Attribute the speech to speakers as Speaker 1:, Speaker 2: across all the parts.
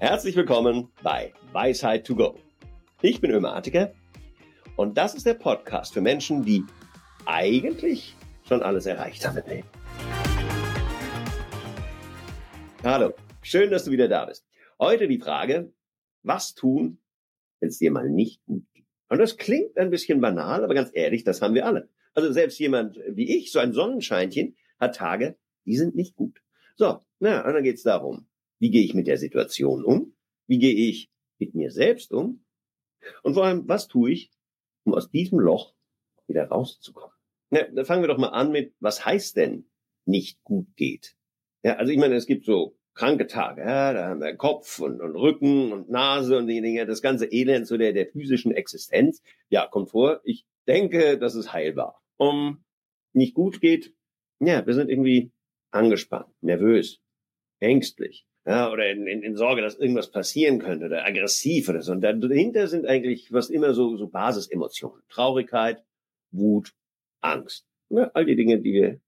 Speaker 1: Herzlich willkommen bei Weisheit to Go. Ich bin Ömer Atiker und das ist der Podcast für Menschen, die eigentlich schon alles erreicht haben im Leben. Hallo, schön, dass du wieder da bist. Heute die Frage, was tun, wenn es dir mal nicht gut geht? Und das klingt ein bisschen banal, aber ganz ehrlich, das haben wir alle. Also selbst jemand wie ich, so ein Sonnenscheinchen, hat Tage, die sind nicht gut. So, na, und dann geht's darum, wie gehe ich mit der Situation um? Wie gehe ich mit mir selbst um? Und vor allem, was tue ich, um aus diesem Loch wieder rauszukommen? Ja, dann fangen wir doch mal an mit, was heißt denn nicht gut geht? Ja, also ich meine, es gibt so kranke Tage, ja, da haben wir Kopf und, und Rücken und Nase und die Dinge, das ganze Elend so der, der physischen Existenz. Ja, kommt vor. Ich denke, das ist heilbar. Um nicht gut geht, ja, wir sind irgendwie angespannt, nervös, ängstlich, ja, oder in, in, in Sorge, dass irgendwas passieren könnte oder aggressiv oder so. Und dahinter sind eigentlich was immer so, so Basisemotionen. Traurigkeit, Wut, Angst. Ja, all die Dinge, die wir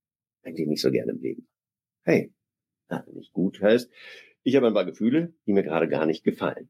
Speaker 1: eigentlich nicht so gerne im Leben. Hey, ja, nicht gut heißt, ich habe ein paar Gefühle, die mir gerade gar nicht gefallen.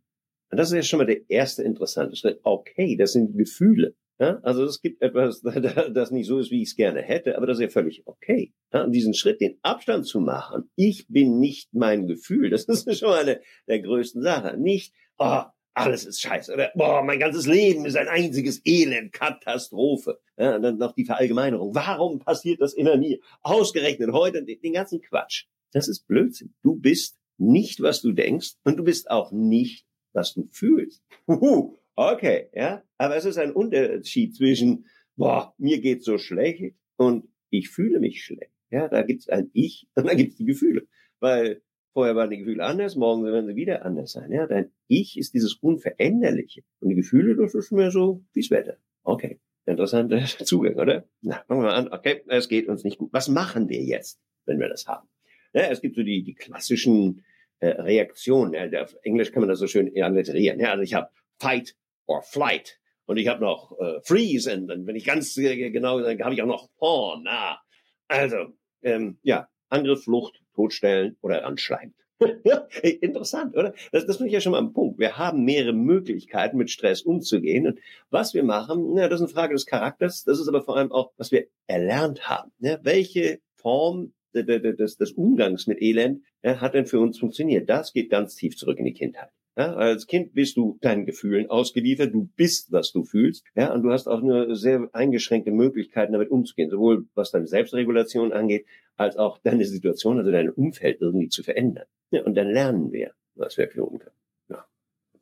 Speaker 1: Und das ist ja schon mal der erste interessante Schritt. Okay, das sind Gefühle. Ja, also es gibt etwas, das nicht so ist, wie ich es gerne hätte, aber das ist ja völlig okay. Ja, diesen Schritt, den Abstand zu machen, ich bin nicht mein Gefühl, das ist schon eine der größten Sachen. Nicht, oh, alles ist scheiße oder boah, mein ganzes Leben ist ein einziges Elend, Katastrophe. Ja, und dann noch die Verallgemeinerung. Warum passiert das immer mir? Ausgerechnet heute den ganzen Quatsch. Das ist Blödsinn. Du bist nicht, was du denkst und du bist auch nicht, was du fühlst. Uhu. Okay, ja. Aber es ist ein Unterschied zwischen, boah, mir geht's so schlecht und ich fühle mich schlecht. Ja, da gibt's ein Ich und da gibt's die Gefühle. Weil vorher waren die Gefühle anders, morgen werden sie wieder anders sein. Ja, dein Ich ist dieses Unveränderliche. Und die Gefühle, das ist mehr so wie's Wetter. Okay. Interessanter Zugang, oder? Na, fangen wir mal an. Okay, es geht uns nicht gut. Was machen wir jetzt, wenn wir das haben? Ja, es gibt so die, die klassischen äh, Reaktionen. Ja, auf Englisch kann man das so schön alliterieren. Ja, also ich habe Fight, or Flight. Und ich habe noch äh, Freeze und dann, wenn ich ganz äh, genau, dann habe ich auch noch Porn. Ah. Also, ähm, ja, Angriff, Flucht, Totstellen oder anschleimen. Interessant, oder? Das, das finde ich ja schon mal ein Punkt. Wir haben mehrere Möglichkeiten, mit Stress umzugehen. Und was wir machen, ja, das ist eine Frage des Charakters. Das ist aber vor allem auch, was wir erlernt haben. Ja, welche Form des, des Umgangs mit Elend ja, hat denn für uns funktioniert? Das geht ganz tief zurück in die Kindheit. Ja, als Kind bist du deinen Gefühlen ausgeliefert, du bist, was du fühlst, ja, und du hast auch nur sehr eingeschränkte Möglichkeiten, damit umzugehen, sowohl was deine Selbstregulation angeht, als auch deine Situation, also dein Umfeld irgendwie zu verändern. Ja, und dann lernen wir, was wir tun können. Ja.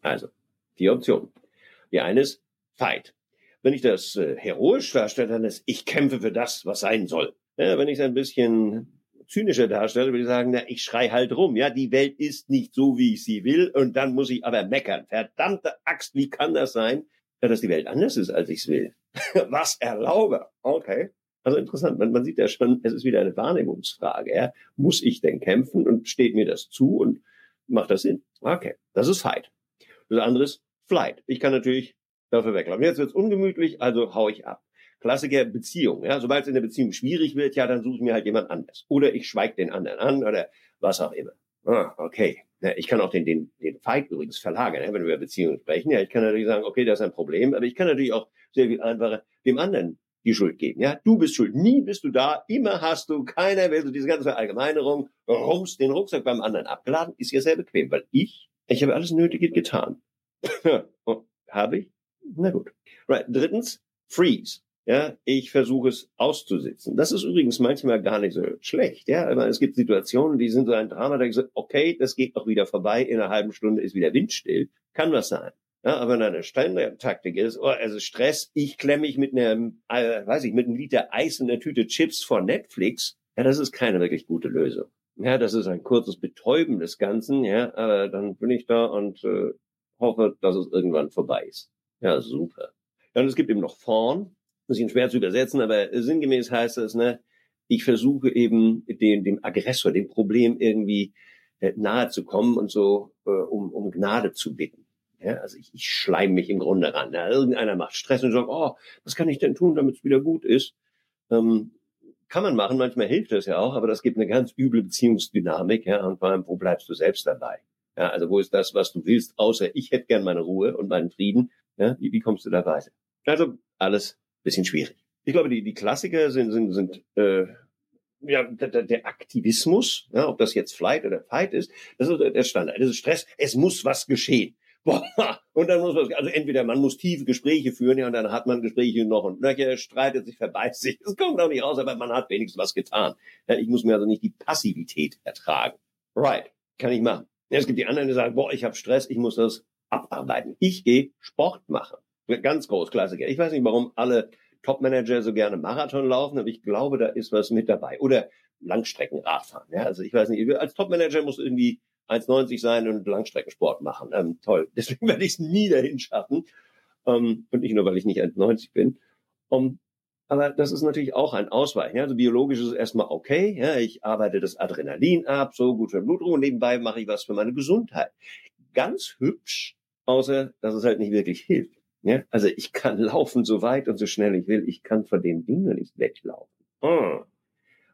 Speaker 1: Also, die Option. Die eine ist Fight. Wenn ich das äh, heroisch darstelle, dann ist, ich kämpfe für das, was sein soll. Ja, wenn ich es ein bisschen zynischer darstelle, würde ich sagen, na, ich schrei halt rum. Ja, die Welt ist nicht so, wie ich sie will. Und dann muss ich aber meckern. Verdammte Axt, wie kann das sein, dass die Welt anders ist, als ich es will? Was erlaube? Okay. Also interessant, man, man sieht ja schon, es ist wieder eine Wahrnehmungsfrage. Ja? Muss ich denn kämpfen und steht mir das zu und macht das Sinn? Okay, das ist Fight. Das andere ist Flight. Ich kann natürlich dafür weglaufen. Jetzt wird's ungemütlich, also hau ich ab. Klassiker Beziehung. Ja, sobald es in der Beziehung schwierig wird, ja, dann suche ich mir halt jemand anders. Oder ich schweige den anderen an oder was auch immer. Ah, okay. Ja, ich kann auch den, den, den Fight übrigens verlagern, ja, wenn wir über Beziehungen sprechen. Ja, ich kann natürlich sagen, okay, das ist ein Problem, aber ich kann natürlich auch sehr viel einfacher dem anderen die Schuld geben. Ja, du bist schuld. Nie bist du da. Immer hast du. Keiner will so diese ganze Verallgemeinerung. Rums, den Rucksack beim anderen abgeladen. Ist ja sehr bequem, weil ich, ich habe alles Nötige getan. habe ich? Na gut. Right. Drittens, freeze. Ja, ich versuche es auszusitzen. Das ist übrigens manchmal gar nicht so schlecht. Ja, aber es gibt Situationen, die sind so ein Drama, da ich so, okay, das geht noch wieder vorbei, in einer halben Stunde ist wieder windstill. Kann was sein. Ja, aber wenn eine Standardtaktik ist, oh, also Stress, ich klemme mich mit einem, äh, weiß ich, mit einem Liter Eis und einer Tüte Chips vor Netflix, ja, das ist keine wirklich gute Lösung. Ja, das ist ein kurzes Betäuben des Ganzen, ja, aber dann bin ich da und äh, hoffe, dass es irgendwann vorbei ist. Ja, super. Ja, und es gibt eben noch Vorn, bisschen schwer zu übersetzen, aber sinngemäß heißt das, ne, ich versuche eben dem, dem Aggressor, dem Problem irgendwie äh, nahe zu kommen und so äh, um, um Gnade zu bitten. Ja, also ich, ich schleim mich im Grunde ran. Ja, irgendeiner macht Stress und sagt, oh, was kann ich denn tun, damit es wieder gut ist? Ähm, kann man machen, manchmal hilft das ja auch, aber das gibt eine ganz üble Beziehungsdynamik, ja, und vor allem, wo bleibst du selbst dabei? Ja, also wo ist das, was du willst, außer ich hätte gern meine Ruhe und meinen Frieden. Ja, wie, wie kommst du da weiter? Also alles bisschen schwierig. Ich glaube, die, die Klassiker sind, sind, sind äh, ja, der, der Aktivismus, ja, ob das jetzt Flight oder Fight ist, das ist der Standard. Das ist Stress. Es muss was geschehen. Boah, und dann muss man, also entweder man muss tiefe Gespräche führen, ja, und dann hat man Gespräche noch und nöcher, streitet sich, verbeißt sich. Es kommt auch nicht raus, aber man hat wenigstens was getan. Ja, ich muss mir also nicht die Passivität ertragen. Right, kann ich machen. Ja, es gibt die anderen, die sagen, boah, ich habe Stress, ich muss das abarbeiten. Ich gehe Sport machen. Ganz groß, Klassiker. Ich weiß nicht, warum alle Topmanager so gerne Marathon laufen, aber ich glaube, da ist was mit dabei. Oder Langstreckenradfahren. Ja, also ich weiß nicht, als Topmanager muss irgendwie 1,90 sein und Langstreckensport machen. Ähm, toll. Deswegen werde ich es nie dahin schaffen. Ähm, und nicht nur, weil ich nicht 1,90 bin. Um, aber das ist natürlich auch ein Ausweichen. Ja? Also biologisch ist es erstmal okay. Ja? Ich arbeite das Adrenalin ab, so gut für Blutdruck und nebenbei mache ich was für meine Gesundheit. Ganz hübsch, außer dass es halt nicht wirklich hilft. Ja? Also ich kann laufen so weit und so schnell ich will. Ich kann von den Dingen nicht weglaufen. Hm.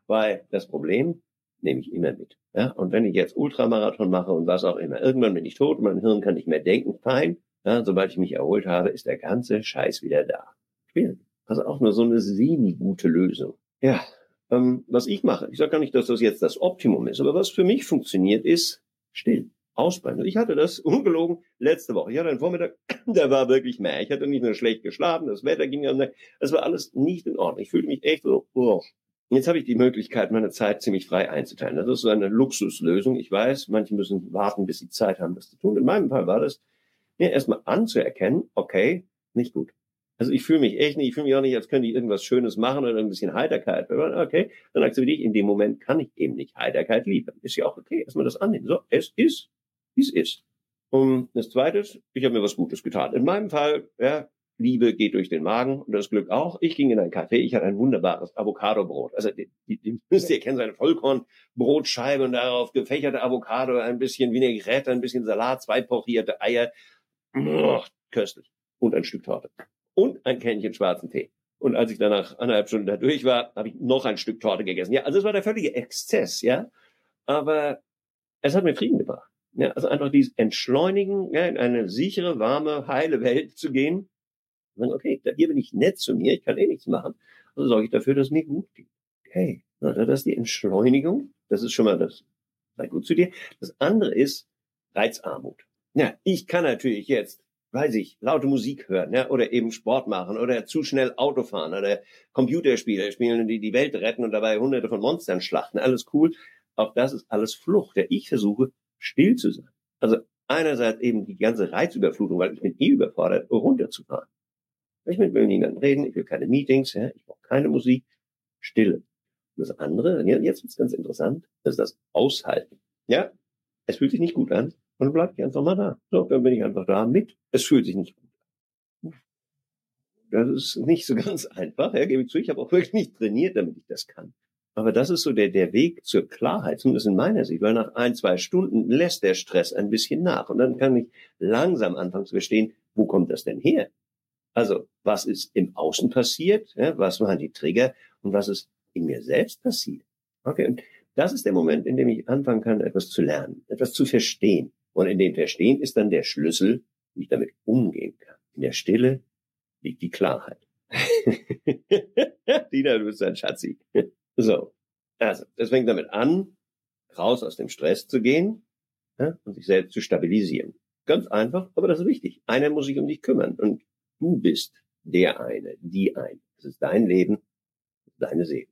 Speaker 1: Weil das Problem nehme ich immer mit. Ja? Und wenn ich jetzt Ultramarathon mache und was auch immer, irgendwann bin ich tot, mein Hirn kann nicht mehr denken, fein. Ja? Sobald ich mich erholt habe, ist der ganze Scheiß wieder da. Also auch nur so eine semi-gute Lösung. Ja, ähm, was ich mache, ich sage gar nicht, dass das jetzt das Optimum ist, aber was für mich funktioniert, ist still ausspannen. Ich hatte das ungelogen letzte Woche. Ich hatte einen Vormittag, der war wirklich mehr. Ich hatte nicht nur schlecht geschlafen, das Wetter ging an, es war alles nicht in Ordnung. Ich fühlte mich echt so, oh. Jetzt habe ich die Möglichkeit, meine Zeit ziemlich frei einzuteilen. Das ist so eine Luxuslösung. Ich weiß, manche müssen warten, bis sie Zeit haben, das zu tun. In meinem Fall war das, mir erstmal anzuerkennen, okay, nicht gut. Also ich fühle mich echt nicht, ich fühle mich auch nicht, als könnte ich irgendwas Schönes machen oder ein bisschen Heiterkeit. Okay, dann akzeptiere ich, in dem Moment kann ich eben nicht Heiterkeit liefern. Ist ja auch okay, erstmal das annehmen. So, es ist wie es ist. Und das Zweite, ich habe mir was Gutes getan. In meinem Fall, ja, Liebe geht durch den Magen und das Glück auch. Ich ging in ein Café, ich hatte ein wunderbares Avocado-Brot. Also die, die, müsst ihr kennen, seine Vollkornbrotscheibe und darauf gefächerte Avocado, ein bisschen Vinaigrette, ein bisschen Salat, zwei pochierte Eier. Oh, köstlich. Und ein Stück Torte. Und ein Kännchen schwarzen Tee. Und als ich danach anderthalb Stunden da durch war, habe ich noch ein Stück Torte gegessen. Ja, also es war der völlige Exzess, ja. Aber es hat mir Frieden gebracht. Ja, also einfach dieses Entschleunigen, ja, in eine sichere, warme, heile Welt zu gehen. Und sagen, okay, hier bin ich nett zu mir, ich kann eh nichts machen. Also sorge ich dafür, dass es mir gut geht. Okay, das ist die Entschleunigung. Das ist schon mal das. Sei gut zu dir. Das andere ist Reizarmut. Ja, ich kann natürlich jetzt, weiß ich, laute Musik hören, ja, oder eben Sport machen oder zu schnell Auto fahren oder Computerspiele spielen, die die Welt retten und dabei hunderte von Monstern schlachten. Alles cool. Auch das ist alles Flucht. Ja, ich versuche still zu sein. Also einerseits eben die ganze Reizüberflutung, weil ich bin eh überfordert, runterzufahren. Ich will mit niemandem reden, ich will keine Meetings, ja, ich brauche keine Musik, Stille. Und das andere, jetzt wird's ganz interessant, ist das Aushalten. Ja, es fühlt sich nicht gut an, und dann bleib ich einfach mal da. So, dann bin ich einfach da mit. Es fühlt sich nicht gut an. Das ist nicht so ganz einfach, ja, gebe ich zu. Ich habe auch wirklich nicht trainiert, damit ich das kann. Aber das ist so der, der Weg zur Klarheit, zumindest in meiner Sicht, weil nach ein, zwei Stunden lässt der Stress ein bisschen nach. Und dann kann ich langsam anfangen zu verstehen, wo kommt das denn her? Also, was ist im Außen passiert? Ja, was waren die Trigger? Und was ist in mir selbst passiert? Okay, und das ist der Moment, in dem ich anfangen kann, etwas zu lernen, etwas zu verstehen. Und in dem Verstehen ist dann der Schlüssel, wie ich damit umgehen kann. In der Stille liegt die Klarheit. Dina, du bist ein Schatzi. So, also, das fängt damit an, raus aus dem Stress zu gehen ja, und sich selbst zu stabilisieren. Ganz einfach, aber das ist wichtig. Einer muss sich um dich kümmern und du bist der eine, die eine. Das ist dein Leben, deine Seele.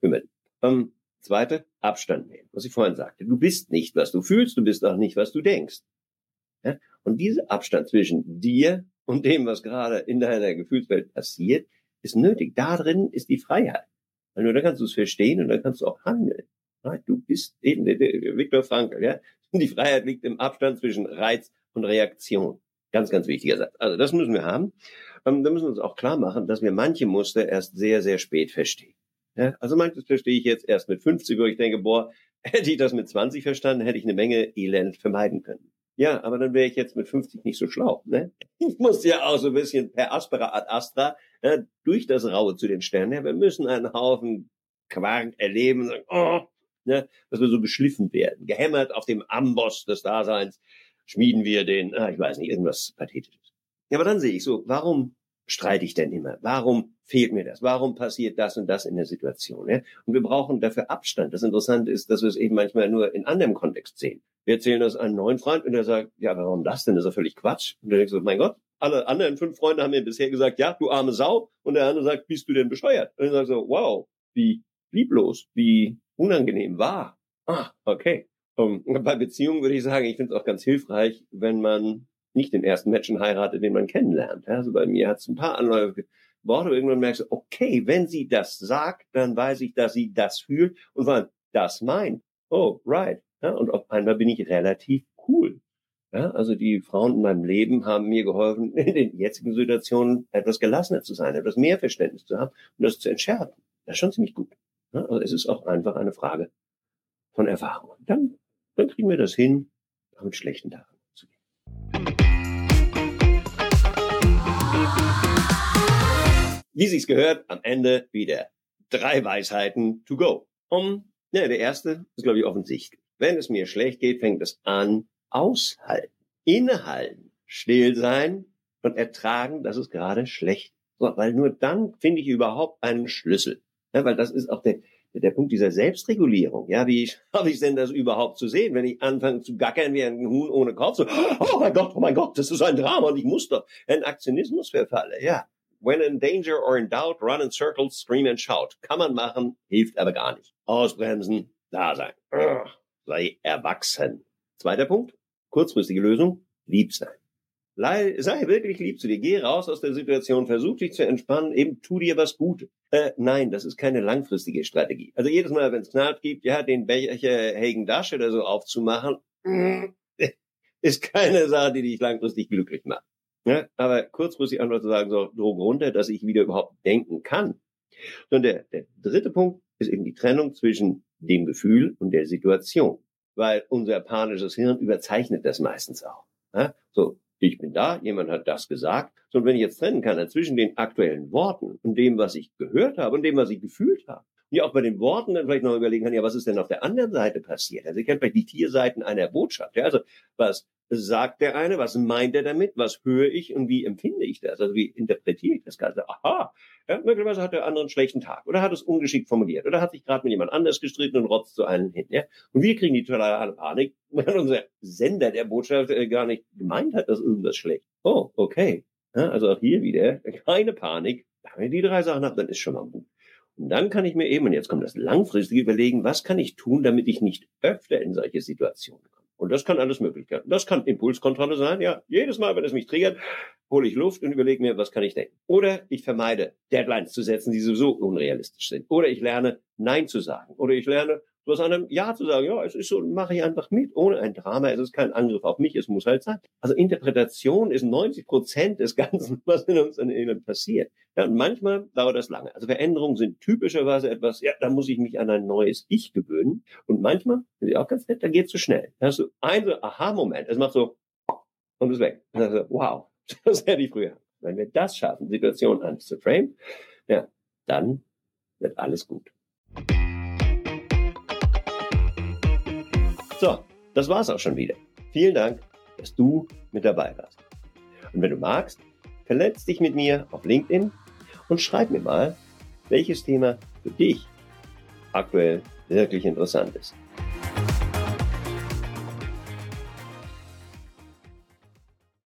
Speaker 1: Kümmern. Ähm, zweite, Abstand nehmen, was ich vorhin sagte. Du bist nicht, was du fühlst, du bist auch nicht, was du denkst. Ja? Und dieser Abstand zwischen dir und dem, was gerade in deiner Gefühlswelt passiert, ist nötig. Da drin ist die Freiheit. Weil nur dann kannst du es verstehen und dann kannst du auch handeln. Du bist eben der, der Viktor Frankl, ja. Die Freiheit liegt im Abstand zwischen Reiz und Reaktion. Ganz, ganz wichtiger Satz. Also das müssen wir haben. Ähm, da müssen wir uns auch klar machen, dass wir manche Muster erst sehr, sehr spät verstehen. Ja, also manches verstehe ich jetzt erst mit 50, wo ich denke, boah, hätte ich das mit 20 verstanden, hätte ich eine Menge Elend vermeiden können. Ja, aber dann wäre ich jetzt mit 50 nicht so schlau. Ne? Ich muss ja auch so ein bisschen per aspera ad astra ja, durch das Raue zu den Sternen. Ja, wir müssen einen Haufen Quark erleben sagen, oh, ne? dass wir so geschliffen werden, gehämmert auf dem Amboss des Daseins, schmieden wir den, ah, ich weiß nicht, irgendwas Pathetisches. Ja, aber dann sehe ich so, warum streite ich denn immer? Warum fehlt mir das? Warum passiert das und das in der Situation? Ja? Und wir brauchen dafür Abstand. Das Interessante ist, dass wir es eben manchmal nur in anderem Kontext sehen. Wir erzählen das einem neuen Freund und der sagt, ja, warum das denn? Das ist ja völlig Quatsch. Und dann denkst du, mein Gott, alle anderen fünf Freunde haben mir bisher gesagt, ja, du arme Sau. Und der andere sagt, bist du denn bescheuert? Und ich sage so, wow, wie lieblos, wie unangenehm war. Ah, okay. Um, bei Beziehungen würde ich sagen, ich finde es auch ganz hilfreich, wenn man nicht den ersten Menschen heiratet, den man kennenlernt. Also bei mir hat es ein paar Anläufe Worte, irgendwann merkst du, okay, wenn sie das sagt, dann weiß ich, dass sie das fühlt und allem das meint. Oh, right. Ja, und auf einmal bin ich relativ cool. Ja, also die Frauen in meinem Leben haben mir geholfen, in den jetzigen Situationen etwas gelassener zu sein, etwas mehr Verständnis zu haben und das zu entschärfen. Das ist schon ziemlich gut. Ja, also es ist auch einfach eine Frage von Erfahrung. Dann, dann kriegen wir das hin, mit schlechten Tagen Wie sich's gehört, am Ende wieder drei Weisheiten to go. Um, ja, der erste ist, glaube ich, offensichtlich. Wenn es mir schlecht geht, fängt es an, aushalten, innehalten, still sein und ertragen, dass es gerade schlecht ist. So, weil nur dann finde ich überhaupt einen Schlüssel. Ja, weil das ist auch der, der Punkt dieser Selbstregulierung. Ja, wie schaffe ich denn das überhaupt zu sehen, wenn ich anfange zu gackern wie ein Huhn ohne Kopf? So, oh mein Gott, oh mein Gott, das ist ein Drama und ich muss doch in Aktionismus verfalle. Ja, when in danger or in doubt, run in circles, scream and shout. Kann man machen, hilft aber gar nicht. Ausbremsen, da sein. Sei erwachsen. Zweiter Punkt, kurzfristige Lösung, lieb sein. Sei wirklich lieb zu dir. Geh raus aus der Situation, versuch dich zu entspannen, eben tu dir was Gutes. Äh, nein, das ist keine langfristige Strategie. Also jedes Mal, wenn es knallt gibt, ja, den Becher Hagen Dash oder so aufzumachen, ist keine Sache, die dich langfristig glücklich macht. Ja, aber kurzfristig einfach zu sagen, so, Druck runter, dass ich wieder überhaupt denken kann. Und der, der dritte Punkt ist eben die Trennung zwischen dem Gefühl und der Situation. Weil unser panisches Hirn überzeichnet das meistens auch. Ja, so, ich bin da, jemand hat das gesagt. So, und wenn ich jetzt trennen kann zwischen den aktuellen Worten und dem, was ich gehört habe und dem, was ich gefühlt habe, ja auch bei den Worten dann vielleicht noch überlegen kann, ja, was ist denn auf der anderen Seite passiert? Also ich kenne vielleicht die Tierseiten einer Botschaft. Ja, also was sagt der eine, was meint er damit, was höre ich und wie empfinde ich das? Also wie interpretiere ich das Ganze? Aha, ja, möglicherweise hat der andere einen schlechten Tag oder hat es ungeschickt formuliert oder hat sich gerade mit jemand anders gestritten und rotzt zu einem hin. Ja? Und wir kriegen die totale Panik, weil unser Sender der Botschaft äh, gar nicht gemeint hat, dass irgendwas schlecht. Oh, okay. Ja, also auch hier wieder keine Panik. Wenn ich die drei Sachen habe, dann ist schon mal gut. Und dann kann ich mir eben, und jetzt kommt das langfristige überlegen, was kann ich tun, damit ich nicht öfter in solche Situationen komme. Und das kann alles Möglichkeiten. Das kann Impulskontrolle sein. Ja, jedes Mal, wenn es mich triggert, hole ich Luft und überlege mir, was kann ich denken. Oder ich vermeide, Deadlines zu setzen, die sowieso unrealistisch sind. Oder ich lerne, Nein zu sagen. Oder ich lerne, Du hast einem Ja zu sagen, ja, es ist so, mache ich einfach mit, ohne ein Drama. Es ist kein Angriff auf mich, es muss halt sein. Also Interpretation ist 90 Prozent des Ganzen, was in uns Leben passiert. Ja, und manchmal dauert das lange. Also Veränderungen sind typischerweise etwas, ja, da muss ich mich an ein neues Ich gewöhnen. Und manchmal, das ist auch ganz nett, da geht es zu schnell. Da hast du einen so Aha-Moment, es macht so und ist weg. Und dann du, wow, das hätte ich früher. Wenn wir das schaffen, Situation anzuframen, ja, dann wird alles gut. So, das war's auch schon wieder. Vielen Dank, dass du mit dabei warst. Und wenn du magst, vernetz dich mit mir auf LinkedIn und schreib mir mal, welches Thema für dich aktuell wirklich interessant ist.